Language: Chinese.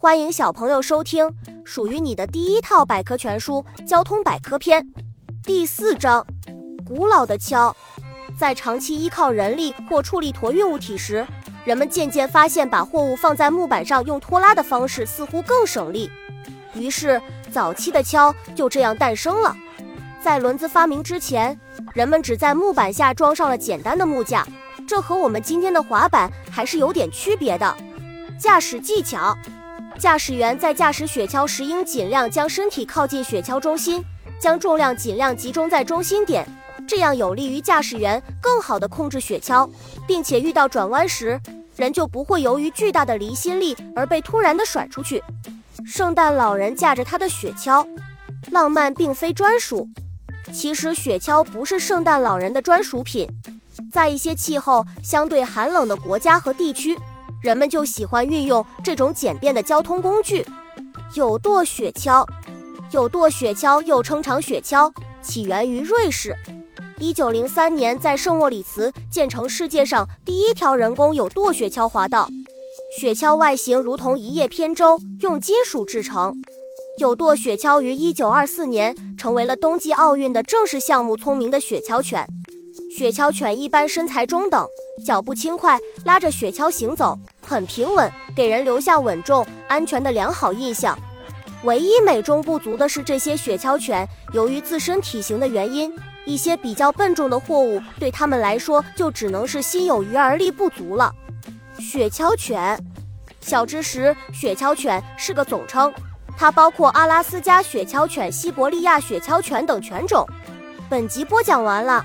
欢迎小朋友收听属于你的第一套百科全书《交通百科篇》第四章：古老的锹。在长期依靠人力或畜力驮运物体时，人们渐渐发现把货物放在木板上用拖拉的方式似乎更省力，于是早期的锹就这样诞生了。在轮子发明之前，人们只在木板下装上了简单的木架，这和我们今天的滑板还是有点区别的。驾驶技巧。驾驶员在驾驶雪橇时，应尽量将身体靠近雪橇中心，将重量尽量集中在中心点，这样有利于驾驶员更好地控制雪橇，并且遇到转弯时，人就不会由于巨大的离心力而被突然的甩出去。圣诞老人驾着他的雪橇，浪漫并非专属。其实雪橇不是圣诞老人的专属品，在一些气候相对寒冷的国家和地区。人们就喜欢运用这种简便的交通工具。有舵雪橇，有舵雪橇又称长雪橇，起源于瑞士。一九零三年，在圣莫里茨建成世界上第一条人工有舵雪橇滑道。雪橇外形如同一叶扁舟，用金属制成。有舵雪橇于一九二四年成为了冬季奥运的正式项目。聪明的雪橇犬，雪橇犬一般身材中等。脚步轻快，拉着雪橇行走很平稳，给人留下稳重、安全的良好印象。唯一美中不足的是，这些雪橇犬由于自身体型的原因，一些比较笨重的货物对他们来说就只能是心有余而力不足了。雪橇犬，小知识：雪橇犬是个总称，它包括阿拉斯加雪橇犬、西伯利亚雪橇犬等犬种。本集播讲完了。